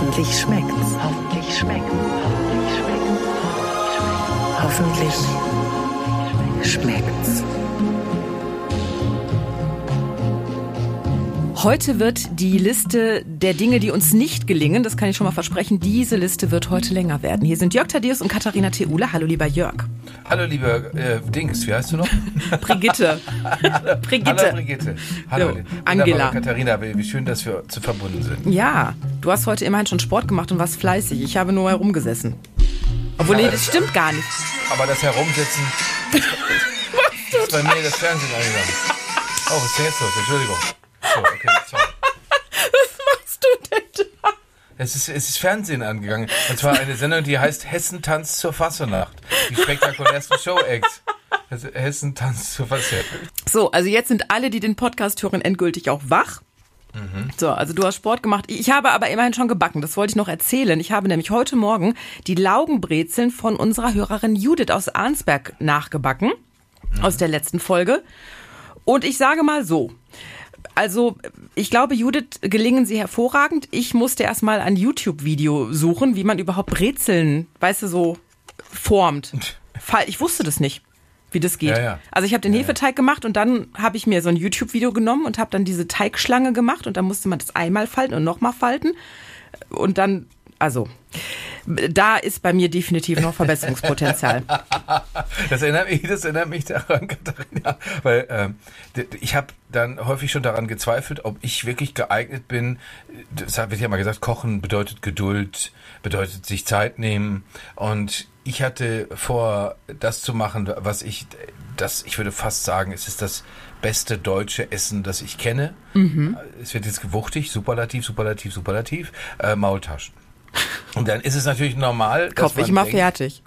Hoffentlich schmeckt's. Hoffentlich schmeckt's. Hoffentlich schmeckt's. Hoffentlich schmeckt's. Heute wird die Liste der Dinge, die uns nicht gelingen, das kann ich schon mal versprechen, diese Liste wird heute länger werden. Hier sind Jörg Thaddeus und Katharina Theule. Hallo, lieber Jörg. Hallo, lieber äh, Dings, wie heißt du noch? Brigitte. Brigitte. Hallo, Brigitte. Hallo, so, Angela. Katharina, wie schön, dass wir zu verbunden sind. Ja, du hast heute immerhin schon Sport gemacht und warst fleißig. Ich habe nur herumgesessen. Obwohl, nee, das stimmt gar nicht. Aber das Herumsitzen ist bei mir das Fernsehen angegangen. Oh, was ist jetzt los? Entschuldigung. So, okay, sorry. Was machst du denn? Es ist, es ist Fernsehen angegangen. Und zwar eine Sendung, die heißt Hessen tanzt zur Fassenacht. Die spektakulärsten Show-Acts. Also Hessen tanzt zur Fassenacht. So, also jetzt sind alle, die den Podcast hören, endgültig auch wach. Mhm. So, also du hast Sport gemacht. Ich habe aber immerhin schon gebacken. Das wollte ich noch erzählen. Ich habe nämlich heute Morgen die Laugenbrezeln von unserer Hörerin Judith aus Arnsberg nachgebacken. Mhm. Aus der letzten Folge. Und ich sage mal so. Also, ich glaube, Judith gelingen sie hervorragend. Ich musste erstmal ein YouTube-Video suchen, wie man überhaupt Brezeln, weißt du, so formt. Ich wusste das nicht, wie das geht. Ja, ja. Also ich habe den ja. Hefeteig gemacht und dann habe ich mir so ein YouTube-Video genommen und habe dann diese Teigschlange gemacht und dann musste man das einmal falten und nochmal falten. Und dann, also, da ist bei mir definitiv noch Verbesserungspotenzial. Das erinnert mich, das erinnert mich daran, Katharina, weil ähm, ich habe dann häufig schon daran gezweifelt, ob ich wirklich geeignet bin. Das wird ja mal gesagt, Kochen bedeutet Geduld, bedeutet sich Zeit nehmen. Und ich hatte vor, das zu machen, was ich, das, ich würde fast sagen, es ist das beste deutsche Essen, das ich kenne. Es wird jetzt gewuchtig, superlativ, superlativ, superlativ, äh, Maultaschen. Und dann ist es natürlich normal, dass Kaufe ich mal denkt, fertig.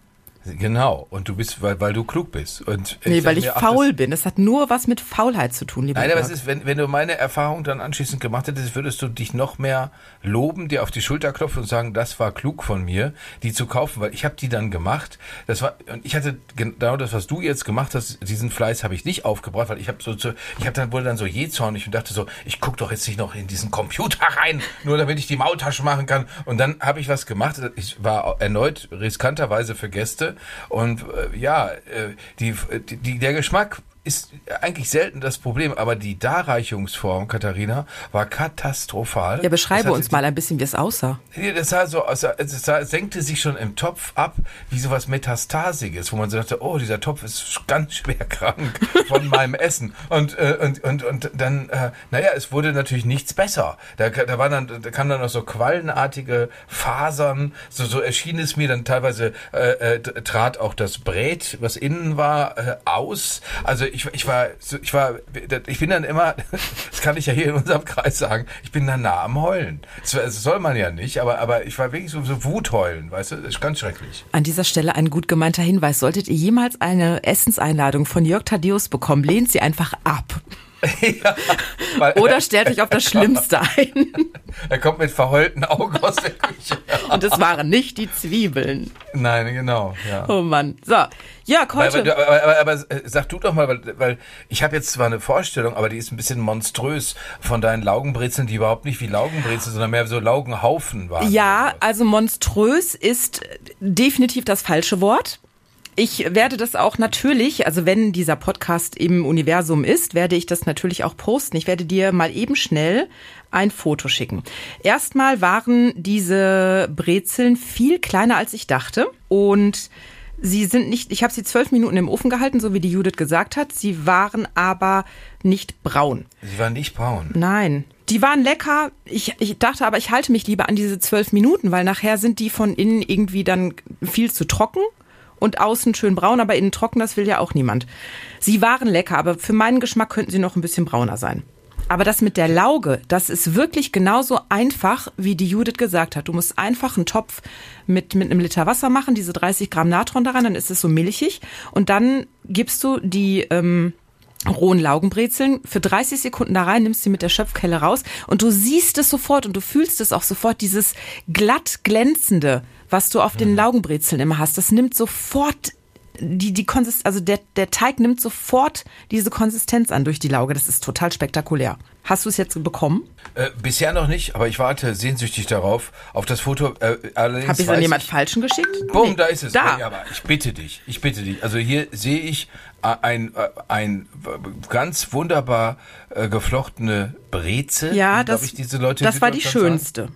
Genau. Und du bist, weil, weil du klug bist. Und Nee, weil ich mir, ach, faul das- bin. Das hat nur was mit Faulheit zu tun, lieber Nein, aber es ist, wenn, wenn du meine Erfahrung dann anschließend gemacht hättest, würdest du dich noch mehr loben, dir auf die Schulter klopfen und sagen, das war klug von mir, die zu kaufen, weil ich habe die dann gemacht. Das war und ich hatte genau das, was du jetzt gemacht hast, diesen Fleiß habe ich nicht aufgebracht, weil ich habe so, so ich habe dann wurde dann so jähzornig und dachte so, ich guck doch jetzt nicht noch in diesen Computer rein, nur damit ich die Maultasche machen kann. Und dann habe ich was gemacht. Ich war erneut riskanterweise für Gäste und äh, ja, äh, die, die, der Geschmack ist eigentlich selten das Problem, aber die Darreichungsform, Katharina, war katastrophal. Ja, Das beschreibe hatte uns die- mal ein bisschen, wie es aussah. Das sah so aus, es sah, senkte sich schon im Topf ab, wie sowas Metastasiges, wo man so dachte, oh, dieser Topf ist ganz schwer krank von meinem Essen. Und, äh, und, und, und dann, äh, naja, es wurde natürlich nichts besser. Da, da war dann, da kamen dann noch so quallenartige Fasern, so, so erschien es mir dann teilweise, äh, äh, trat auch das Brät, was innen war, äh, aus. Also ich, ich war, ich war, ich bin dann immer, das kann ich ja hier in unserem Kreis sagen, ich bin dann nah am Heulen. Das, das soll man ja nicht, aber, aber ich war wirklich so, so Wutheulen, weißt du, das ist ganz schrecklich. An dieser Stelle ein gut gemeinter Hinweis. Solltet ihr jemals eine Essenseinladung von Jörg Thaddeus bekommen, lehnt sie einfach ab. Ja, Oder stellt euch auf das Schlimmste ein. er kommt mit verheulten Augen aus der Küche. Und es waren nicht die Zwiebeln. Nein, genau, ja. Oh Mann. So, Jörg, Aber, heute. aber, aber, aber äh, sag du doch mal, weil, weil ich habe jetzt zwar eine Vorstellung, aber die ist ein bisschen monströs von deinen Laugenbrezeln, die überhaupt nicht wie Laugenbrezeln, sondern mehr so Laugenhaufen waren. Ja, also monströs ist definitiv das falsche Wort. Ich werde das auch natürlich, also wenn dieser Podcast im Universum ist, werde ich das natürlich auch posten. Ich werde dir mal eben schnell ein Foto schicken. Erstmal waren diese Brezeln viel kleiner als ich dachte und sie sind nicht, ich habe sie zwölf Minuten im Ofen gehalten, so wie die Judith gesagt hat. Sie waren aber nicht braun. Sie waren nicht braun. Nein. Die waren lecker. Ich, ich dachte aber, ich halte mich lieber an diese zwölf Minuten, weil nachher sind die von innen irgendwie dann viel zu trocken und außen schön braun, aber innen trocken, das will ja auch niemand. Sie waren lecker, aber für meinen Geschmack könnten sie noch ein bisschen brauner sein. Aber das mit der Lauge, das ist wirklich genauso einfach, wie die Judith gesagt hat. Du musst einfach einen Topf mit, mit einem Liter Wasser machen, diese 30 Gramm Natron daran, dann ist es so milchig. Und dann gibst du die ähm, rohen Laugenbrezeln für 30 Sekunden da rein, nimmst sie mit der Schöpfkelle raus und du siehst es sofort und du fühlst es auch sofort, dieses glatt glänzende, was du auf den Laugenbrezeln immer hast. Das nimmt sofort die, die Konsistenz, also der, der Teig nimmt sofort diese Konsistenz an durch die Lauge. Das ist total spektakulär. Hast du es jetzt bekommen? Äh, bisher noch nicht, aber ich warte sehnsüchtig darauf, auf das Foto. Äh, allerdings Hab ich es an jemand Falschen geschickt? Bumm, Nee. da ist es. Da. Ja, aber ich bitte dich, ich bitte dich. Also hier sehe ich ein, äh, ein äh, ganz wunderbar äh, geflochtene Breze. Ja, das, ich, diese Leute das war die schönste. Sagen.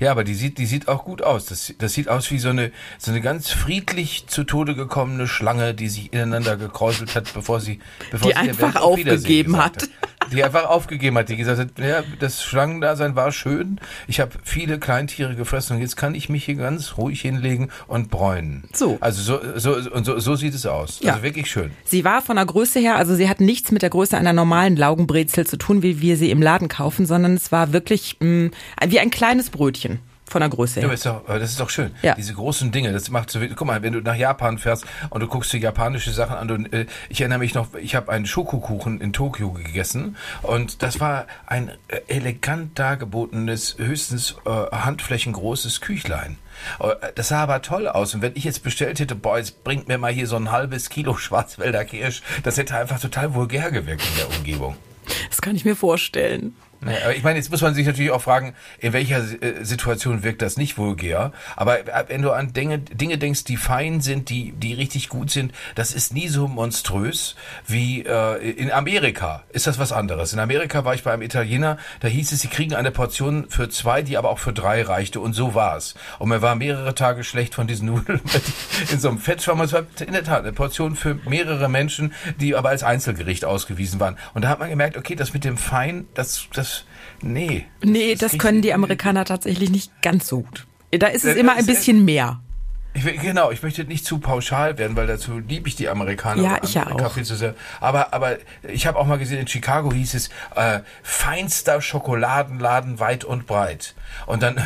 Ja, aber die sieht, die sieht auch gut aus. Das, das sieht aus wie so eine, so eine ganz friedlich zu Tode gekommene Schlange, die sich ineinander gekräuselt hat, bevor sie, bevor Die sie einfach aufgegeben hat. Die einfach aufgegeben hat, die gesagt hat, ja, das Schlangendasein war schön. Ich habe viele Kleintiere gefressen und jetzt kann ich mich hier ganz ruhig hinlegen und bräunen. So. Also so, so, und so, so sieht es aus. Ja. Also wirklich schön. Sie war von der Größe her, also sie hat nichts mit der Größe einer normalen Laugenbrezel zu tun, wie wir sie im Laden kaufen, sondern es war wirklich mh, wie ein kleines Brötchen von der Größe Ja, her. aber ist doch, aber das ist doch schön. Ja. Diese großen Dinge, das macht so, guck mal, wenn du nach Japan fährst und du guckst dir japanische Sachen an, und, äh, ich erinnere mich noch, ich habe einen Schokokuchen in Tokio gegessen und das war ein äh, elegant dargebotenes, höchstens äh, handflächengroßes Küchlein. Äh, Das sah aber toll aus. Und wenn ich jetzt bestellt hätte, boah, jetzt bringt mir mal hier so ein halbes Kilo Schwarzwälder Kirsch, das hätte einfach total vulgär gewirkt in der Umgebung. Das kann ich mir vorstellen. Nee, ich meine, jetzt muss man sich natürlich auch fragen, in welcher äh, Situation wirkt das nicht vulgär. Aber äh, wenn du an Dinge, Dinge denkst, die fein sind, die, die richtig gut sind, das ist nie so monströs wie äh, in Amerika. Ist das was anderes? In Amerika war ich bei einem Italiener, da hieß es, sie kriegen eine Portion für zwei, die aber auch für drei reichte. Und so war's. Und mir war mehrere Tage schlecht von diesen Nudeln in so einem Fettschwamm. Es war in der Tat eine Portion für mehrere Menschen, die aber als Einzelgericht ausgewiesen waren. Und da hat man gemerkt, okay, das mit dem Fein, das, das, nee. Nee, das kriegt- können die Amerikaner tatsächlich nicht ganz so gut. Da ist es Äh, immer das ein ist- bisschen mehr. Ich, will- genau, ich möchte nicht zu pauschal werden, weil dazu liebe ich die Amerikaner. Ja, und ich ja auch. viel zu sehr. Aber, aber ich habe auch mal gesehen, in Chicago hieß es äh, feinster Schokoladenladen weit und breit. Und dann,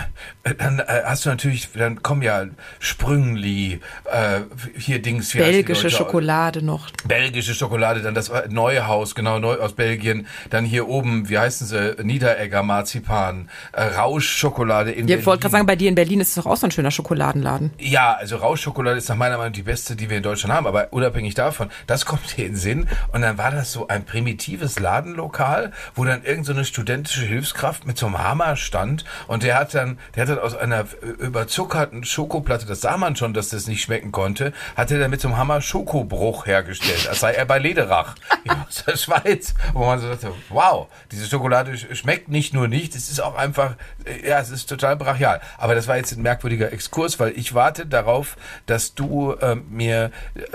äh, dann äh, hast du natürlich, dann kommen ja Sprüngli, äh, hier Dings, die Belgische? Schokolade noch. Belgische Schokolade, dann das Neuhaus, genau, neu aus Belgien. Dann hier oben, wie heißen sie, Niederegger Marzipan, äh, Rauschschokolade in Ja, ich wollte gerade sagen, bei dir in Berlin ist es doch auch so ein schöner Schokoladenladen. Ja, also Rauschschokolade ist nach meiner Meinung die beste, die wir in Deutschland haben. Aber unabhängig davon, das kommt hier in den Sinn. Und dann war das so ein primitives Ladenlokal, wo dann irgend so eine studentische Hilfskraft mit so einem Hammer stand. Und der hat dann, der hat dann aus einer äh, überzuckerten Schokoplatte, das sah man schon, dass das nicht schmecken konnte, hat er dann mit so einem Hammer Schokobruch hergestellt, als sei er bei Lederach aus der Schweiz. Wo man so dachte, wow, diese Schokolade sch- schmeckt nicht nur nicht, es ist auch einfach, äh, ja, es ist total brachial. Aber das war jetzt ein merkwürdiger Exkurs, weil ich warte darauf, dass du ähm, mir,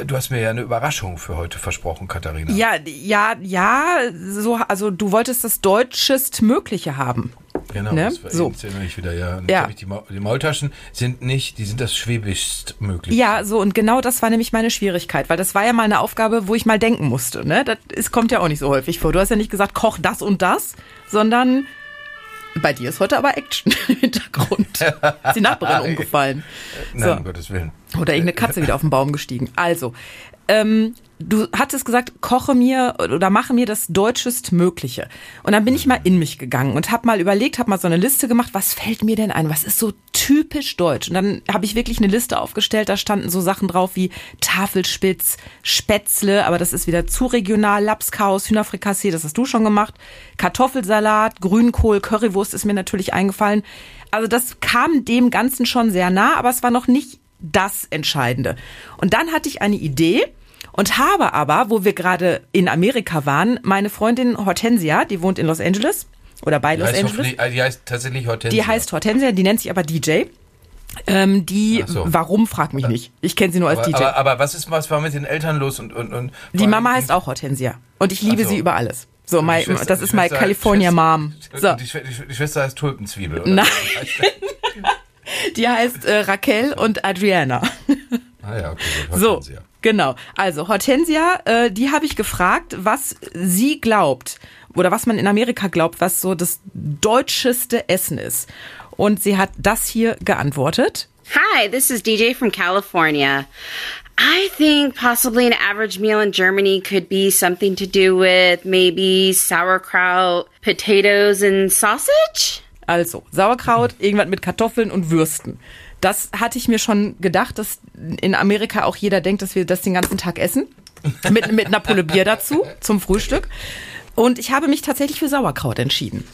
du hast mir ja eine Überraschung für heute versprochen, Katharina. Ja, ja, ja, so, also du wolltest das deutschest Mögliche haben. Genau, Ne? das war So. jetzt erinnere ich wieder, ja. Und Ja. Ich die, Maul, die Maultaschen sind nicht, die sind das schwäbischst möglich. Ja, so und genau das war nämlich meine Schwierigkeit, weil das war ja mal eine Aufgabe, wo ich mal denken musste. Ne? Das ist, kommt ja auch nicht so häufig vor. Du hast ja nicht gesagt, koch das und das, sondern bei dir ist heute aber Action im Hintergrund. Ist die Nachbarin umgefallen. Nein, So. um Gottes Willen. Oder irgendeine Katze wieder auf den Baum gestiegen. Also, ähm, du hattest gesagt, koche mir oder mache mir das deutschest Mögliche. Und dann bin ich mal in mich gegangen und habe mal überlegt, habe mal so eine Liste gemacht, was fällt mir denn ein? Was ist so typisch deutsch? Und dann habe ich wirklich eine Liste aufgestellt, da standen so Sachen drauf wie Tafelspitz, Spätzle, aber das ist wieder zu regional, Lapskaus, Hühnerfrikassee, das hast du schon gemacht, Kartoffelsalat, Grünkohl, Currywurst ist mir natürlich eingefallen. Also das kam dem Ganzen schon sehr nah, aber es war noch nicht das Entscheidende. Und dann hatte ich eine Idee und habe aber, wo wir gerade in Amerika waren, meine Freundin Hortensia, die wohnt in Los Angeles oder bei Die Los Angeles, äh, die heißt tatsächlich Hortensia. die heißt Hortensia, die nennt sich aber DJ. Ähm, die, so. warum, frag mich nicht. Ich kenne sie nur als aber, DJ. aber, aber was ist was war mit den Eltern los und und und die Mama heißt auch Hortensia. Und ich liebe so. sie über alles. So, my, Schwester- das ist my Schwester- California Mom. So. Die, Schwester, die Schwester heißt Tulpenzwiebel. Oder? Nein. Die heißt äh, Raquel und Adriana. Ah ja, okay, gut, So, Hortensia. genau. Also Hortensia, äh, die habe ich gefragt, was sie glaubt oder was man in Amerika glaubt, was so das deutscheste Essen ist. Und sie hat das hier geantwortet. Hi, this is DJ from California. I think possibly an average meal in Germany could be something to do with maybe sauerkraut, potatoes, and sausage. Also Sauerkraut, irgendwas mit Kartoffeln und Würsten. Das hatte ich mir schon gedacht, dass in Amerika auch jeder denkt, dass wir das den ganzen Tag essen. Mit, mit einer Pulle Bier dazu zum Frühstück. Und ich habe mich tatsächlich für Sauerkraut entschieden.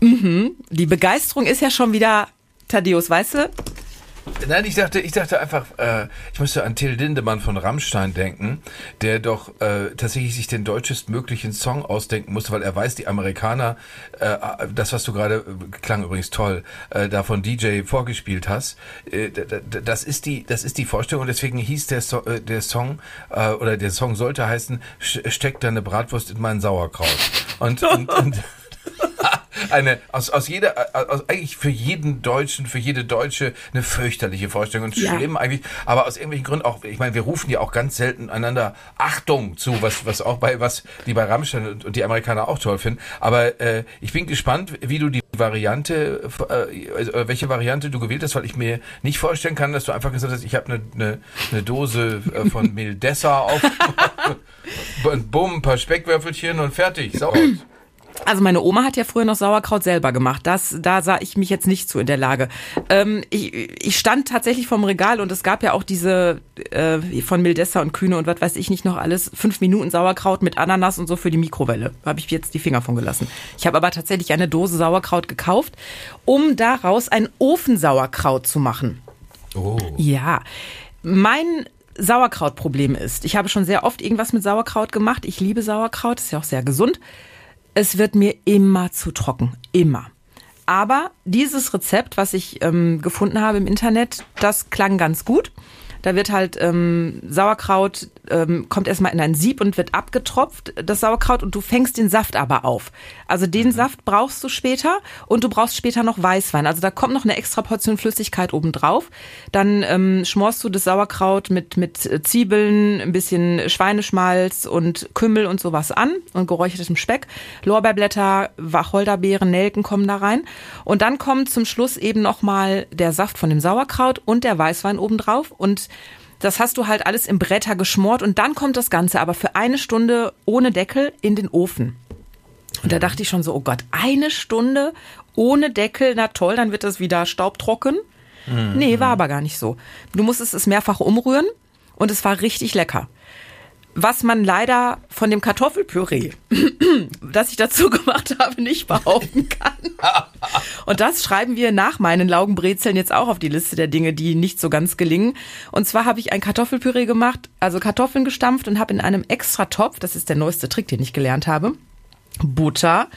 Mhm. Die Begeisterung ist ja schon wieder, Thaddeus, weißt du, Nein, ich dachte, ich dachte einfach, äh, ich musste an Till Lindemann von Rammstein denken, der doch äh, tatsächlich sich den deutschestmöglichen Song ausdenken musste, weil er weiß, die Amerikaner, äh, das, was du gerade, äh, klang übrigens toll, äh, da von DJ vorgespielt hast, äh, das ist die, das ist die Vorstellung und deswegen hieß der, so äh, der Song, äh, oder der Song sollte heißen, steck deine Bratwurst in meinen Sauerkraut. Und, und, und eine aus, aus jeder, aus, eigentlich für jeden Deutschen, für jede Deutsche eine fürchterliche Vorstellung und ja. schlimm eigentlich, aber aus irgendwelchen Gründen auch, ich meine, wir rufen ja auch ganz selten einander Achtung zu, was, was auch bei, was die bei Rammstein und, und die Amerikaner auch toll finden. Aber äh, ich bin gespannt, wie du die Variante, äh, also, welche Variante du gewählt hast, weil ich mir nicht vorstellen kann, dass du einfach gesagt hast, ich habe eine, eine, eine Dose äh, von Mildessa auf und bumm, ein paar Speckwürfelchen und fertig, sauber. Also meine Oma hat ja früher noch Sauerkraut selber gemacht. Das, da sah ich mich jetzt nicht zu in der Lage. Ähm, ich, ich stand tatsächlich vorm Regal und es gab ja auch diese äh, von Mildessa und Kühne und was weiß ich nicht noch alles, fünf Minuten Sauerkraut mit Ananas und so für die Mikrowelle. Habe ich jetzt die Finger von gelassen. Ich habe aber tatsächlich eine Dose Sauerkraut gekauft, um daraus ein Ofensauerkraut zu machen. Oh. Ja. Mein Sauerkrautproblem ist, ich habe schon sehr oft irgendwas mit Sauerkraut gemacht. Ich liebe Sauerkraut, ist ja auch sehr gesund. Es wird mir immer zu trocken. Immer. Aber dieses Rezept, was ich ähm, gefunden habe im Internet, das klang ganz gut. Da wird halt ähm, Sauerkraut, ähm, kommt erstmal in ein Sieb und wird abgetropft, das Sauerkraut, und du fängst den Saft aber auf. Also den mhm. Saft brauchst du später und du brauchst später noch Weißwein. Also da kommt noch eine extra Portion Flüssigkeit obendrauf. Dann ähm, schmorst du das Sauerkraut mit, mit Zwiebeln, ein bisschen Schweineschmalz und Kümmel und sowas an und geräuchertem Speck. Lorbeerblätter, Wacholderbeeren, Nelken kommen da rein. Und dann kommt zum Schluss eben nochmal der Saft von dem Sauerkraut und der Weißwein obendrauf und das hast du halt alles im Bretter geschmort und dann kommt das Ganze aber für eine Stunde ohne Deckel in den Ofen. Und da dachte ich schon so, oh Gott, eine Stunde ohne Deckel, na toll, dann wird das wieder staubtrocken. Mhm. Nee, war aber gar nicht so. Du musstest es mehrfach umrühren und es war richtig lecker was man leider von dem Kartoffelpüree, das ich dazu gemacht habe, nicht behaupten kann. Und das schreiben wir nach meinen Laugenbrezeln jetzt auch auf die Liste der Dinge, die nicht so ganz gelingen. Und zwar habe ich ein Kartoffelpüree gemacht, also Kartoffeln gestampft und habe in einem extra Topf, das ist der neueste Trick, den ich gelernt habe, Butter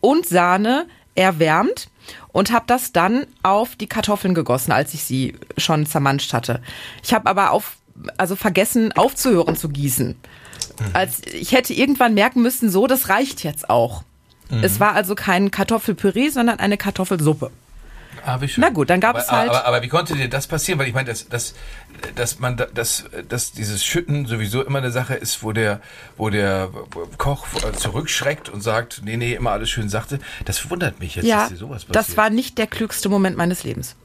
und Sahne erwärmt und habe das dann auf die Kartoffeln gegossen, als ich sie schon zermanscht hatte. Ich habe aber auf also vergessen aufzuhören zu gießen. Mhm. Als ich hätte irgendwann merken müssen, so, das reicht jetzt auch. Mhm. Es war also kein Kartoffelpüree, sondern eine Kartoffelsuppe. Ah, wie schön. Na gut, dann gab aber, es halt. Aber, aber, aber, wie konnte dir das passieren? Weil ich meine, dass, dass, dass man dass, dass dieses Schütten sowieso immer eine Sache ist, wo der, wo der Koch zurückschreckt und sagt, nee, nee, immer alles schön sachte. Das wundert mich jetzt, ja, dass dir sowas passiert. Das war nicht der klügste Moment meines Lebens.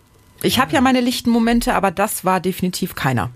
Ich habe ja meine lichten Momente, aber das war definitiv keiner.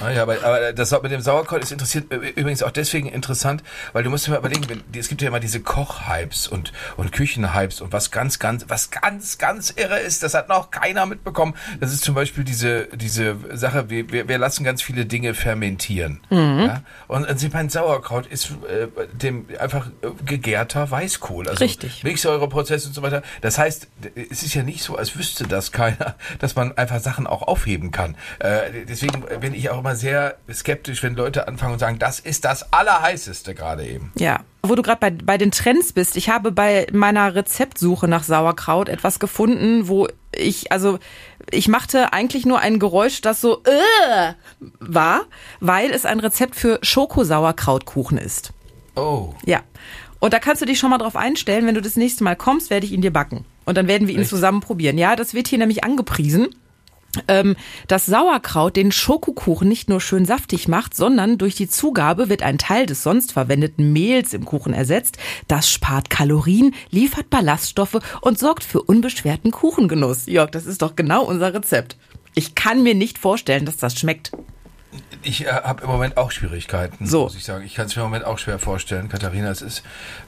Ah ja, aber, aber das mit dem Sauerkraut ist interessiert, übrigens auch deswegen interessant, weil du musst dir mal überlegen, wenn, es gibt ja immer diese Kochhypes und, und Küchenhypes und was ganz, ganz, was ganz, ganz irre ist, das hat noch keiner mitbekommen. Das ist zum Beispiel diese, diese Sache, wir, wir, wir lassen ganz viele Dinge fermentieren. Mhm. Ja? Und, und mein Sauerkraut ist äh, dem einfach äh, gegärter Weißkohl. Also Richtig. Milchsäureprozess und so weiter. Das heißt, es ist ja nicht so, als wüsste das keiner, dass man einfach Sachen auch aufheben kann. Äh, deswegen bin ich auch auch immer sehr skeptisch, wenn Leute anfangen und sagen, das ist das Allerheißeste gerade eben. Ja. Wo du gerade bei, bei den Trends bist, ich habe bei meiner Rezeptsuche nach Sauerkraut etwas gefunden, wo ich, also ich machte eigentlich nur ein Geräusch, das so äh, war, weil es ein Rezept für Schokosauerkrautkuchen ist. Oh. Ja. Und da kannst du dich schon mal drauf einstellen, wenn du das nächste Mal kommst, werde ich ihn dir backen. Und dann werden wir ihn Echt? zusammen probieren. Ja, das wird hier nämlich angepriesen ähm, dass Sauerkraut den Schokokuchen nicht nur schön saftig macht, sondern durch die Zugabe wird ein Teil des sonst verwendeten Mehls im Kuchen ersetzt. Das spart Kalorien, liefert Ballaststoffe und sorgt für unbeschwerten Kuchengenuss. Jörg, das ist doch genau unser Rezept. Ich kann mir nicht vorstellen, dass das schmeckt. Ich äh, habe im Moment auch Schwierigkeiten, So. muss ich sagen. Ich kann es mir im Moment auch schwer vorstellen, Katharina. Es ist.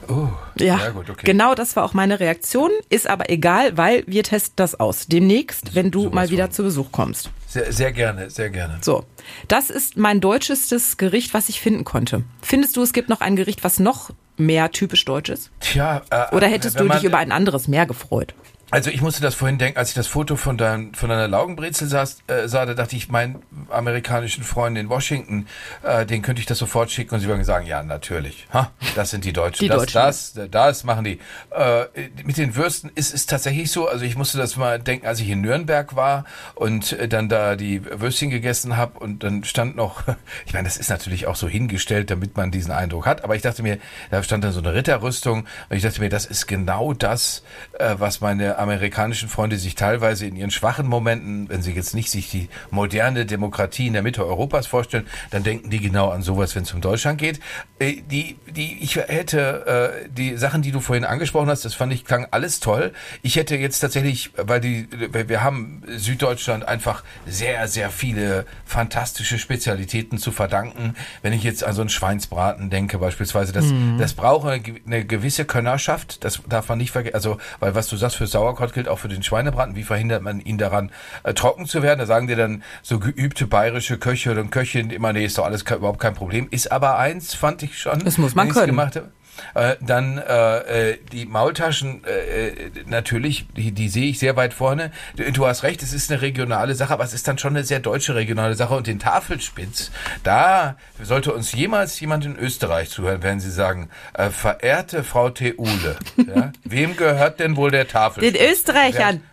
Oh, Ja, gut, okay. genau das war auch meine Reaktion. Ist aber egal, weil wir testen das aus. Demnächst, wenn du sowas mal wieder von. zu Besuch kommst. Sehr, sehr gerne, sehr gerne. So, das ist mein deutschestes Gericht, was ich finden konnte. Findest du, es gibt noch ein Gericht, was noch mehr typisch deutsch ist? Tja, äh, Oder hättest du man- dich über ein anderes mehr gefreut? Also ich musste das vorhin denken, als ich das Foto von, dein, von deiner Laugenbrezel saß, äh, sah, da dachte ich, meinen amerikanischen Freund in Washington, äh, den könnte ich das sofort schicken und sie würden sagen, ja, natürlich. Ha, das sind die Deutschen. Die das, Deutschen. Das, das machen die. Äh, mit den Würsten ist es tatsächlich so, also ich musste das mal denken, als ich in Nürnberg war und äh, dann da die Würstchen gegessen habe und dann stand noch, ich meine, das ist natürlich auch so hingestellt, damit man diesen Eindruck hat, aber ich dachte mir, da stand dann so eine Ritterrüstung und ich dachte mir, das ist genau das, äh, was meine amerikanischen Freunde sich teilweise in ihren schwachen Momenten, wenn sie jetzt nicht sich die moderne Demokratie in der Mitte Europas vorstellen, dann denken die genau an sowas, wenn es um Deutschland geht. Äh, Die, die, ich hätte äh, die Sachen, die du vorhin angesprochen hast, das fand ich klang alles toll. Ich hätte jetzt tatsächlich, weil die, wir haben Süddeutschland einfach sehr, sehr viele fantastische Spezialitäten zu verdanken. Wenn ich jetzt an so einen Schweinsbraten denke beispielsweise, das, das braucht eine, eine gewisse Könnerschaft. Das darf man nicht vergessen. Also, weil was du sagst für Sauerkraut gilt auch für den Schweinebraten. Wie verhindert man ihn daran, äh, trocken zu werden? Da sagen dir dann so geübte bayerische Köche und Köchinnen immer, nee, ist doch alles überhaupt kein Problem. Ist aber eins, fand ich schon. Das muss man können. Gemacht habe. Äh, dann äh, äh, die Maultaschen, äh, äh, natürlich, die, die sehe ich sehr weit vorne. Du, du hast recht, es ist eine regionale Sache, aber es ist dann schon eine sehr deutsche regionale Sache. Und den Tafelspitz, da sollte uns jemals jemand in Österreich zuhören, werden sie sagen, äh, verehrte Frau Theule, ja, wem gehört denn wohl der Tafelspitz? Den Österreichern.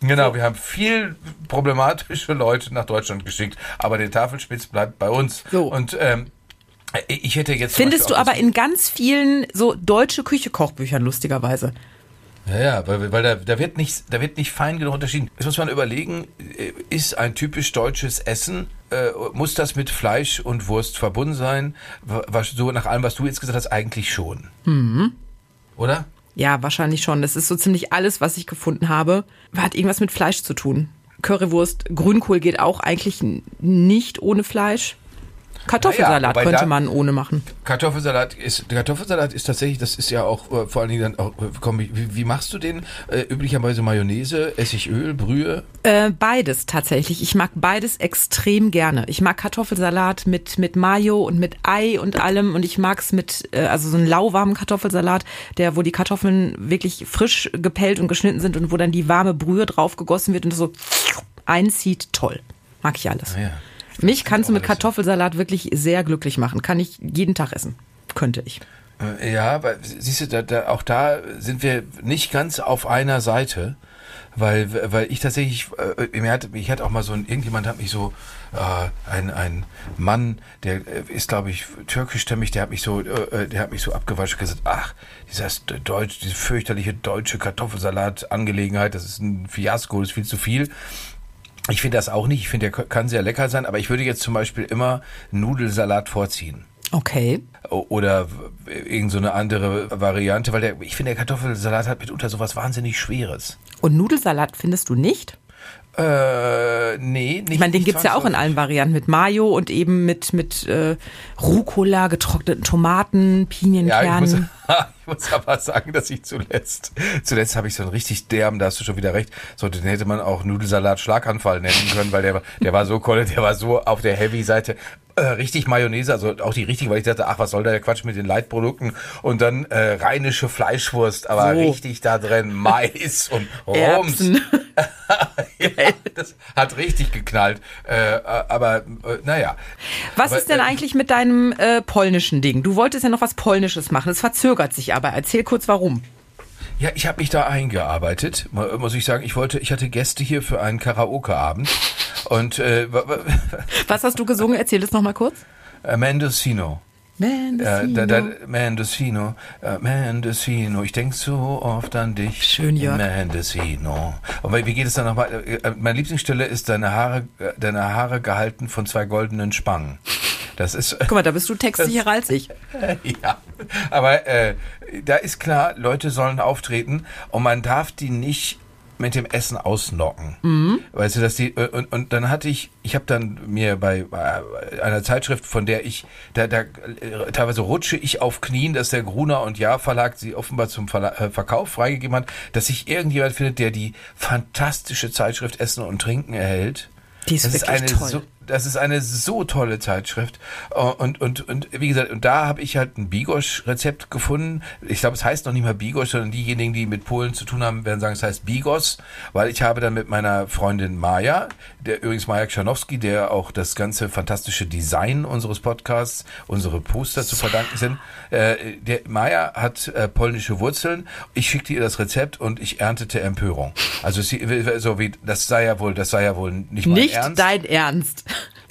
Genau, wir haben viel problematische Leute nach Deutschland geschickt, aber der Tafelspitz bleibt bei uns. So. Und ähm, ich hätte jetzt Findest du aber in ganz vielen so deutsche Küche-Kochbüchern lustigerweise. Ja, ja, weil, weil da, da wird nicht, da wird nicht fein genug unterschieden. Jetzt muss man überlegen, äh, ist ein typisch deutsches Essen, äh, muss das mit Fleisch und Wurst verbunden sein? Wa- Was, so nach allem, was du jetzt gesagt hast, eigentlich schon. Oder? Ja, wahrscheinlich schon. Das ist so ziemlich alles, was ich gefunden habe, hat irgendwas mit Fleisch zu tun. Currywurst, Grünkohl geht auch eigentlich nicht ohne Fleisch. Kartoffelsalat wobei könnte da- man ohne machen. Kartoffelsalat ist, Kartoffelsalat ist tatsächlich, das ist ja auch äh, vor allen Dingen dann auch, äh, komm, wie, wie machst du den? Äh, üblicherweise Mayonnaise, Essigöl, Brühe. Äh, beides tatsächlich. Ich mag beides extrem gerne. Ich mag Kartoffelsalat mit, mit Mayo und mit Ei und allem und ich mag's mit, äh, also so einen lauwarmen Kartoffelsalat, der, wo die Kartoffeln wirklich frisch gepellt und geschnitten sind und wo dann die warme Brühe drauf gegossen wird und so einzieht. Toll. Mag ich alles. Ah ja. Mich kannst du mit. Kartoffelsalat wirklich sehr glücklich machen. Kann ich jeden Tag essen. Könnte ich. Äh, Ja, weil siehst du, da, da, auch da sind wir nicht ganz auf einer Seite, weil, weil ich tatsächlich, äh, mir hat, ich hatte auch mal so ein, irgendjemand hat mich so, äh, ein, ein Mann, der äh, ist, glaube ich, türkischstämmig, der hat mich so, äh, der hat mich so abgewaschen gesagt, ach, dieses Deutsch, diese fürchterliche deutsche Kartoffelsalat-Angelegenheit, das ist ein Fiasko, das ist viel zu viel. Ich finde das auch nicht. Ich finde, der kann sehr lecker sein, aber ich würde jetzt zum Beispiel immer Nudelsalat vorziehen. Okay. Oder w- irgend so eine andere Variante, weil der, ich finde, der Kartoffelsalat hat mitunter sowas wahnsinnig Schweres. Und Nudelsalat findest du nicht? Äh, nee, nicht. Ich meine, den gibt's ja auch in allen Varianten mit Mayo und eben mit, mit äh, Rucola, getrockneten Tomaten, Ja, ich muss, aber sagen, dass ich zuletzt, zuletzt habe ich so einen richtig derben, da hast du schon wieder recht, so, den hätte man auch Nudelsalat Schlaganfall nennen können, weil der, war- der war so kolle, der war so auf der Heavy-Seite, äh, richtig Mayonnaise, also auch die richtige, weil ich dachte, ach, was soll da der Quatsch mit den Leitprodukten und dann äh, rheinische Fleischwurst, aber So. richtig da drin, Mais und Rums. Ja, das hat richtig geknallt, äh, aber äh, naja. Was aber, ist denn äh, eigentlich mit deinem äh, polnischen Ding? Du wolltest ja noch was Polnisches machen. Es verzögert sich aber. Erzähl kurz warum. Ja, ich habe mich da eingearbeitet, mu- muss ich sagen. Ich wollte, ich hatte Gäste hier für einen Karaoke-Abend und äh, wa- wa- Was hast du gesungen? Erzähl es nochmal kurz. äh, Mendocino. Äh, da, da, Mendocino, äh, Mendocino, ich denk so oft an dich. Schön, Jörg. Mendocino. Und wie geht es dann nochmal? Äh, äh, Meine Lieblingsstelle ist deine Haare, äh, deine Haare gehalten von zwei goldenen Spangen. Das ist, Guck mal, da bist du textsicherer als ich. ja, aber äh, da ist klar, Leute sollen auftreten und man darf die nicht mit dem Essen ausnocken. Mhm. Weißt du, dass die äh, und, und dann hatte ich, ich habe dann mir bei, bei einer Zeitschrift, von der ich, da, da äh, teilweise rutsche ich auf Knien, dass der Gruner und Jahr Verlag sie offenbar zum Verla äh, Verkauf freigegeben hat, dass sich irgendjemand findet, der die fantastische Zeitschrift Essen und Trinken erhält. Die ist das wirklich eine toll. So, das ist eine so tolle Zeitschrift. Äh, Und, und, und wie gesagt, und da habe ich halt ein Bigos-Rezept gefunden. Ich glaube, es heißt noch nicht mal Bigos, sondern diejenigen, die mit Polen zu tun haben, werden sagen, es heißt Bigos, weil ich habe dann mit meiner Freundin Maja, der übrigens Maja Kschanowski, der auch das ganze fantastische Design unseres Podcasts, unsere Poster zu verdanken sind. Äh, der Maja hat äh, polnische Wurzeln. Ich schickte ihr das Rezept und ich erntete Empörung. Also sie, so wie das sei ja wohl, das sei ja wohl nicht mein Nicht Ernst. dein Ernst.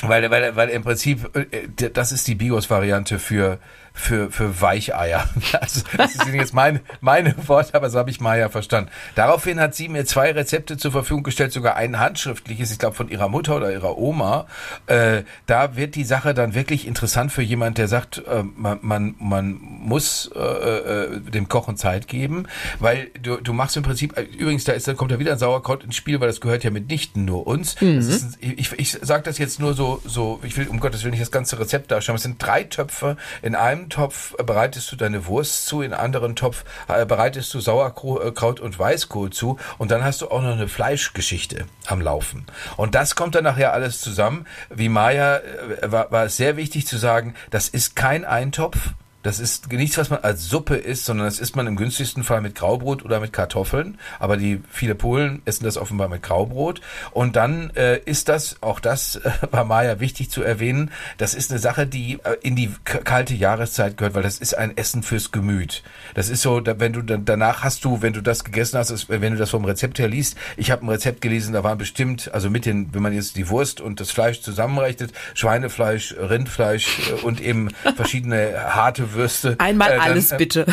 Weil, weil, weil im Prinzip, äh, das ist die Bigos-Variante für, für, für Weicheier. Also, das sind jetzt meine, meine Worte, aber so habe ich Maya verstanden. Daraufhin hat sie mir zwei Rezepte zur Verfügung gestellt, sogar ein handschriftliches, ich glaube von ihrer Mutter oder ihrer Oma. Äh, da wird die Sache dann wirklich interessant für jemand, der sagt, äh, man, man, man muss äh, äh, dem Kochen Zeit geben, weil du, du machst im Prinzip, äh, übrigens, da ist, dann kommt da wieder ein Sauerkraut ins Spiel, weil das gehört ja mitnichten nur uns. Das ist ich ich sage das jetzt nur so, so, ich will um Gottes Willen nicht das ganze Rezept darstellen. Es sind drei Töpfe. In einem Topf äh, bereitest du deine Wurst zu, in einem anderen Topf äh, bereitest du Sauerkraut und Weißkohl zu und dann hast du auch noch eine Fleischgeschichte am Laufen. Und das kommt dann nachher alles zusammen. Wie Maya äh, war, war es sehr wichtig zu sagen, das ist kein Eintopf, das ist nichts, was man als Suppe isst, sondern das isst man im günstigsten Fall mit Graubrot oder mit Kartoffeln. Aber die viele Polen essen das offenbar mit Graubrot. Und dann äh, ist das, auch das äh, war Maja wichtig zu erwähnen, das ist eine Sache, die äh, in die kalte Jahreszeit gehört, weil das ist ein Essen fürs Gemüt. Das ist so, da, wenn du dann danach hast du, wenn du das gegessen hast, ist, wenn du das vom Rezept her liest, ich habe ein Rezept gelesen, da waren bestimmt, also mit den, wenn man jetzt die Wurst und das Fleisch zusammenrechnet, Schweinefleisch, Rindfleisch äh, und eben verschiedene harte Würste. Einmal äh, dann, alles äh, bitte.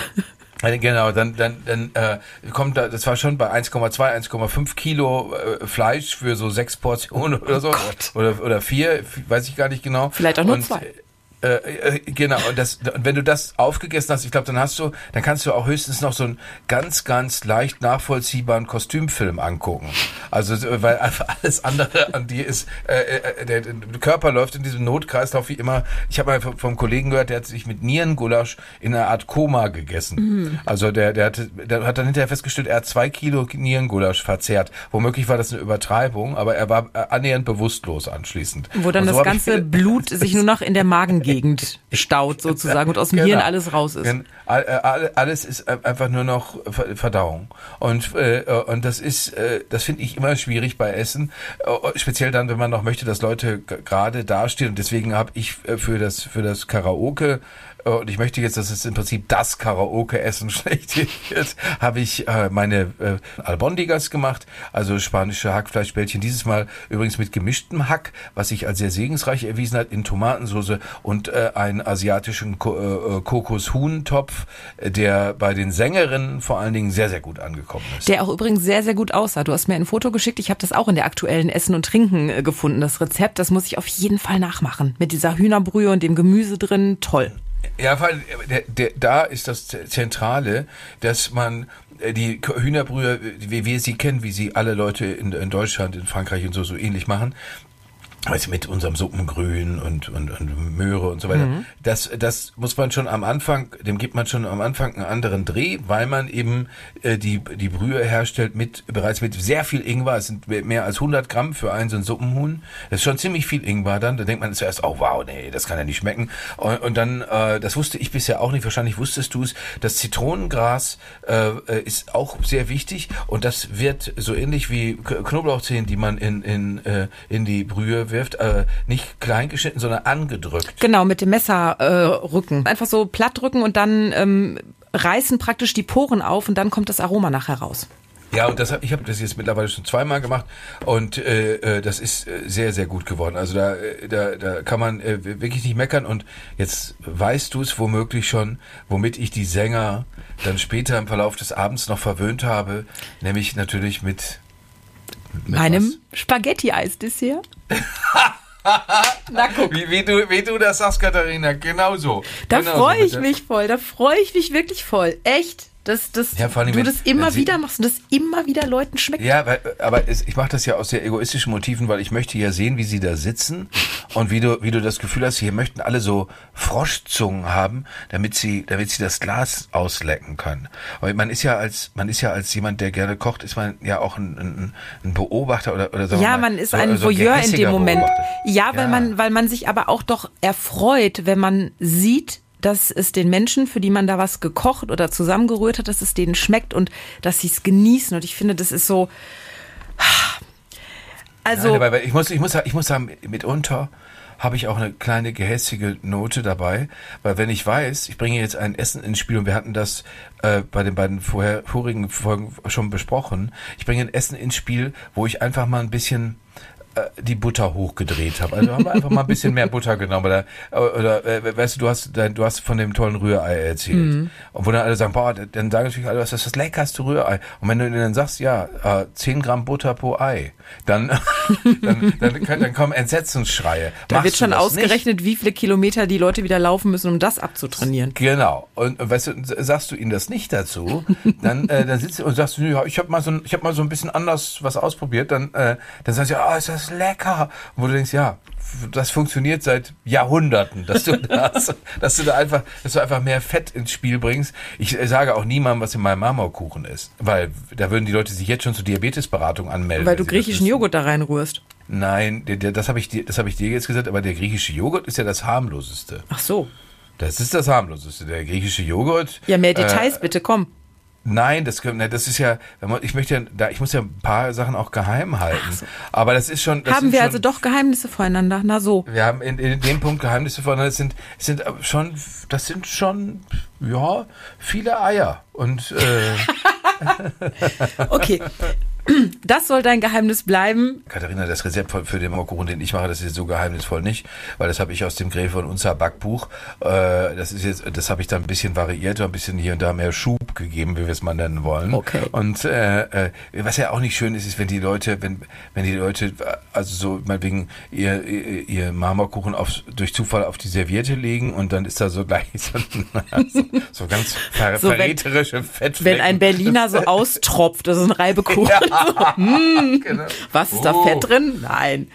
äh, Genau, dann, dann, dann äh, kommt da, das war schon bei 1,2, 1,5 Kilo äh, Fleisch für so sechs Portionen oder so. oder, oder vier, weiß ich gar nicht genau. Vielleicht auch nur Und, zwei. Äh, äh, genau, und, das, und wenn du das aufgegessen hast, ich glaube, dann hast du, dann kannst du auch höchstens noch so einen ganz, ganz leicht nachvollziehbaren Kostümfilm angucken. Also, weil einfach alles andere an dir ist, äh, äh, der, der Körper läuft in diesem Notkreislauf wie immer. Ich habe mal vom, vom Kollegen gehört, der hat sich mit Nierengulasch in einer Art Koma gegessen. Also der, der, hatte, der hat dann hinterher festgestellt, er hat zwei Kilo Nierengulasch verzehrt. Womöglich war das eine Übertreibung, aber er war äh, annähernd bewusstlos anschließend. Wo dann so das hab ich- ganze Blut sich nur noch in der Magengegend staut sozusagen und aus dem Genau. Hirn alles raus ist. Äh, all- Alles ist äh, einfach nur noch Ver- Verdauung. Und, äh, und das ist, das finde ich immer schwierig bei Essen. Äh, Speziell dann, wenn man noch möchte, dass Leute gerade dastehen. Und deswegen habe ich für das, für das Karaoke und ich möchte jetzt, dass es im Prinzip das Karaoke-Essen schlechthin wird, habe ich äh, meine äh, Albondigas gemacht, also spanische Hackfleischbällchen. Dieses Mal übrigens mit gemischtem Hack, was sich als sehr segensreich erwiesen hat, in Tomatensauce und äh, einen asiatischen Ko äh, äh, Kokoshuhn-Topf, äh, der bei den Sängerinnen vor allen Dingen sehr, sehr gut angekommen ist. Der auch übrigens sehr, sehr gut aussah. Du hast mir ein Foto geschickt. Ich habe das auch in der aktuellen Essen und Trinken äh, gefunden. Das Rezept, das muss ich auf jeden Fall nachmachen. Mit dieser Hühnerbrühe und dem Gemüse drin. Toll. Ja, vor allem, der, der, da ist das Zentrale, dass man äh, die Hühnerbrühe, wie wir sie kennen, wie sie alle Leute in, in Deutschland, in Frankreich und so so ähnlich machen, also mit unserem Suppengrün und, und, und Möhre und so weiter. Das, das muss man schon am Anfang, dem gibt man schon am Anfang einen anderen Dreh, weil man eben äh, die, die Brühe herstellt mit bereits mit sehr viel Ingwer. Es sind mehr als 100 Gramm für ein so ein Suppenhuhn. Das ist schon ziemlich viel Ingwer dann. Da denkt man zuerst, oh wow, nee, das kann ja nicht schmecken. Und, und dann, äh, das wusste ich bisher auch nicht, wahrscheinlich wusstest du es, das Zitronengras äh, äh, ist auch sehr wichtig und das wird so ähnlich wie Knoblauchzehen, die man in, in, äh, in die Brühe wirft, äh, nicht klein geschnitten, sondern angedrückt. Genau, mit dem Messer äh, rücken. Einfach so platt drücken und dann ähm, reißen praktisch die Poren auf und dann kommt das Aroma nachher raus. Ja, und das hab, ich habe das jetzt mittlerweile schon zweimal gemacht und äh, äh, das ist äh, sehr, sehr gut geworden. Also da, äh, da, da kann man äh, wirklich nicht meckern und jetzt weißt du es womöglich schon, womit ich die Sänger dann später im Verlauf des Abends noch verwöhnt habe, nämlich natürlich mit Meinem Spaghetti-Eisdessert. Na guck. Wie, wie, du, wie du das sagst, Katharina, genau so. Da genau freue so, ich mich voll. Da freue ich mich wirklich voll. Echt. Dass, dass Ja, allem, du das immer wieder machst und das immer wieder Leuten schmeckt. Ja, weil, aber es, ich mache das ja aus sehr egoistischen Motiven, weil ich möchte ja sehen, wie sie da sitzen und wie du, wie du das Gefühl hast, hier möchten alle so Froschzungen haben, damit sie, damit sie das Glas auslecken können. Weil man ist ja als, man ist ja als jemand, der gerne kocht, ist man ja auch ein, ein, ein Beobachter oder, oder sagen Ja, mal, man ist so- ein so Voyeur in dem Moment. Beobachter. Ja, weil man, weil man sich aber auch doch erfreut, wenn man sieht, dass es den Menschen, für die man da was gekocht oder zusammengerührt hat, dass es denen schmeckt und dass sie es genießen. Und ich finde, das ist so. Also, Nein, aber ich muss, ich muss, ich muss sagen, mitunter habe ich auch eine kleine gehässige Note dabei, weil wenn ich weiß, ich bringe jetzt ein Essen ins Spiel und wir hatten das äh, bei den beiden vorher, vorigen Folgen schon besprochen, ich bringe ein Essen ins Spiel, wo ich einfach mal ein bisschen die Butter hochgedreht habe. Also haben wir einfach mal ein bisschen mehr Butter genommen. Oder, oder äh, weißt du, du hast, du hast von dem tollen Rührei erzählt. Und wo dann alle sagen, boah, dann sagen natürlich alle, das ist das leckerste Rührei. Und wenn du ihnen dann sagst, ja, äh, 10 Gramm Butter pro Ei, dann, dann, dann, können- dann kommen Entsetzensschreie. da Machst wird schon das nicht? ausgerechnet, wie viele Kilometer die Leute wieder laufen müssen, um das abzutrainieren. Genau. Und äh, weißt du, sagst du ihnen das nicht dazu, dann äh, dann sitzt du und sagst, ja, ich habe mal so, ich habe mal so ein bisschen anders was ausprobiert, dann, äh, dann sagst du, oh, ist das lecker. Wo du denkst, ja, das funktioniert seit Jahrhunderten, dass du das, dass du da einfach, dass du einfach mehr Fett ins Spiel bringst. Ich äh, sage auch niemandem, was in meinem Marmorkuchen ist, weil da würden die Leute sich jetzt schon zur Diabetesberatung anmelden. Weil du griechischen. Joghurt da reinrührst. Nein, das habe ich dir, das habe ich dir jetzt gesagt, aber der griechische Joghurt ist ja das harmloseste. Ach so. Das ist das harmloseste. Der griechische Joghurt. Ja, mehr äh, Details bitte, komm. Nein, das, ne, das ist ja, ich möchte ja, da, ich muss ja ein paar Sachen auch geheim halten. Aber das ist schon. Das Haben wir schon, also doch Geheimnisse voreinander? Na so. Wir haben in, in dem Punkt Geheimnisse voneinander. Das sind, sind schon, das sind schon, ja, viele Eier. Und äh, Okay. Das soll dein Geheimnis bleiben. Katharina, das Rezept für, den Mokkuchen, den ich mache, das ist jetzt so geheimnisvoll nicht, weil das habe ich aus dem Gräfe und Unser Backbuch. Äh, das ist jetzt, das habe ich dann ein bisschen variiert, ein bisschen hier und da mehr Schub gegeben, wie wir es mal nennen wollen. Okay. Und äh, äh, was ja auch nicht schön ist, ist, wenn die Leute, wenn wenn die Leute, also so meinetwegen ihr, ihr, ihr Marmorkuchen auf, durch Zufall auf die Serviette legen und dann ist da so gleich so, so, so ganz ver So, wenn- verräterische Fettflecken. Wenn ein Berliner so austropft, das ist ein Reibekuchen. Genau. Was ist da Oh. Fett drin? Nein.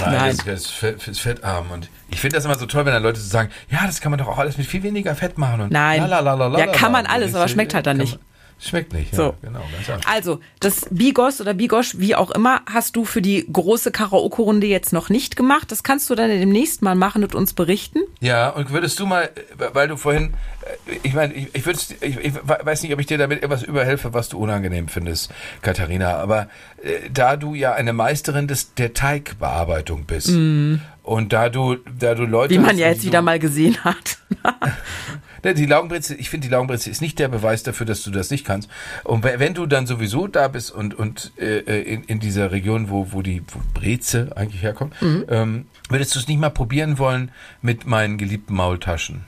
Nein, Nein. Das, ist fett, ist fettarm. Und ich finde das immer so toll, wenn dann Leute so sagen, ja, das kann man doch auch alles mit viel weniger Fett machen. Und Nein. lalalala. Ja, kann man alles, aber schmeckt halt dann nicht. man- Schmeckt nicht, So. ja, genau. Also, das Bigos oder Bigosch, wie auch immer, hast du für die große Karaoke-Runde jetzt noch nicht gemacht. Das kannst du dann demnächst mal machen und uns berichten. Ja, und würdest du mal, weil du vorhin, äh, ich meine, ich, ich, ich, ich weiß nicht, ob ich dir damit etwas überhelfe, was du unangenehm findest, Katharina, aber äh, da du ja eine Meisterin des, der Teigbearbeitung bist und da du, da du Leute. Wie man ja jetzt wieder mal gesehen hat. Ne, Die Laugenbrezel, ich finde, die Laugenbrezel ist nicht der Beweis dafür, dass du das nicht kannst. Und we- wenn du dann sowieso da bist und, und äh, in, in dieser Region, wo, wo die wo Breze eigentlich herkommt, Mhm. ähm, würdest du es nicht mal probieren wollen mit meinen geliebten Maultaschen?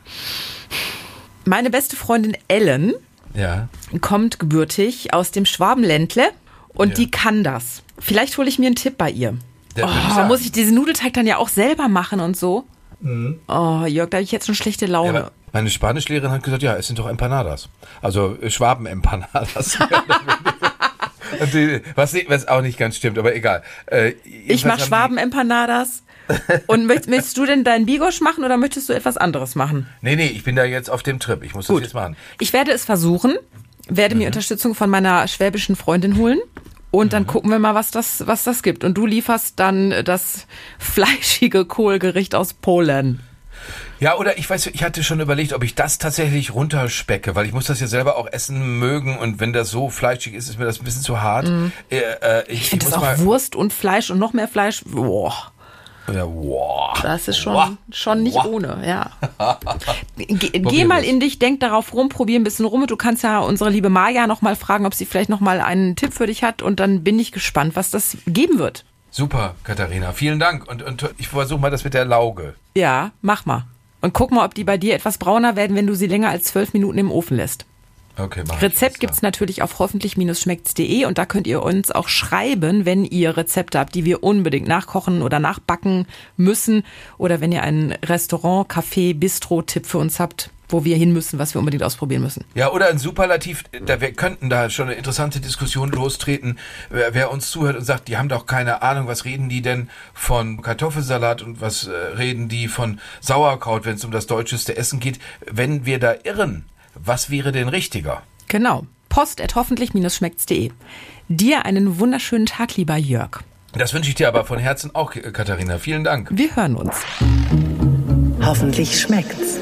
Meine beste Freundin Ellen Ja. kommt gebürtig aus dem Schwabenländle und Ja. die kann das. Vielleicht hole ich mir einen Tipp bei ihr. Ja, ich oh, muss ich diesen Nudelteig dann ja auch selber machen und so? Oh, Jörg, da habe ich jetzt schon schlechte Ja, Laune. aber meine Spanischlehrerin hat gesagt, ja, es sind doch Empanadas. Also äh, Schwaben-Empanadas. Was, was auch nicht ganz stimmt, aber egal. Äh, ich mache Schwaben-Empanadas. und möcht, möchtest du denn deinen Bigosch machen oder möchtest du etwas anderes machen? Nee, nee, ich bin da jetzt auf dem Trip. Ich muss Gut. das jetzt machen. Ich werde es versuchen, werde Mhm. mir Unterstützung von meiner schwäbischen Freundin holen. Und Mhm. dann gucken wir mal, was das, was das gibt. Und du lieferst dann das fleischige Kohlgericht aus Polen. Ja, oder ich weiß, ich hatte schon überlegt, ob ich das tatsächlich runterspecke, weil ich muss das ja selber auch essen mögen und wenn das so fleischig ist, ist mir das ein bisschen zu hart. Äh, äh, ich Ich finde das auch mal, Wurst und Fleisch und noch mehr Fleisch. Boah, Ja, wow. das ist schon, Wow. schon nicht Wow. ohne, ja. Ge geh mal wir's. in dich, denk darauf rum, probier ein bisschen rum. Und Du kannst ja unsere liebe Maja noch mal fragen, ob sie vielleicht noch mal einen Tipp für dich hat. Und dann bin ich gespannt, was das geben wird. Super, Katharina, vielen Dank. Und, und ich versuche mal das mit der Lauge. Ja, mach mal. Und guck mal, ob die bei dir etwas brauner werden, wenn du sie länger als zwölf Minuten im Ofen lässt. Okay, Rezept gibt's natürlich auf hoffentlich-schmeckt's.de und da könnt ihr uns auch schreiben, wenn ihr Rezepte habt, die wir unbedingt nachkochen oder nachbacken müssen oder wenn ihr einen Restaurant, Café, Bistro-Tipp für uns habt. wo wir hin müssen, was wir unbedingt ausprobieren müssen. Ja, oder ein Superlativ, da wir könnten da schon eine interessante Diskussion lostreten, wer, wer uns zuhört und sagt, die haben doch keine Ahnung, was reden die denn von Kartoffelsalat und was äh, reden die von Sauerkraut, wenn es um das deutscheste Essen geht. Wenn wir da irren, was wäre denn richtiger? Genau. Post at hoffentlich-schmeckts.de. Dir einen wunderschönen Tag, lieber Jörg. Das wünsche ich dir aber von Herzen auch, Katharina. Vielen Dank. Wir hören uns. Hoffentlich schmeckt's.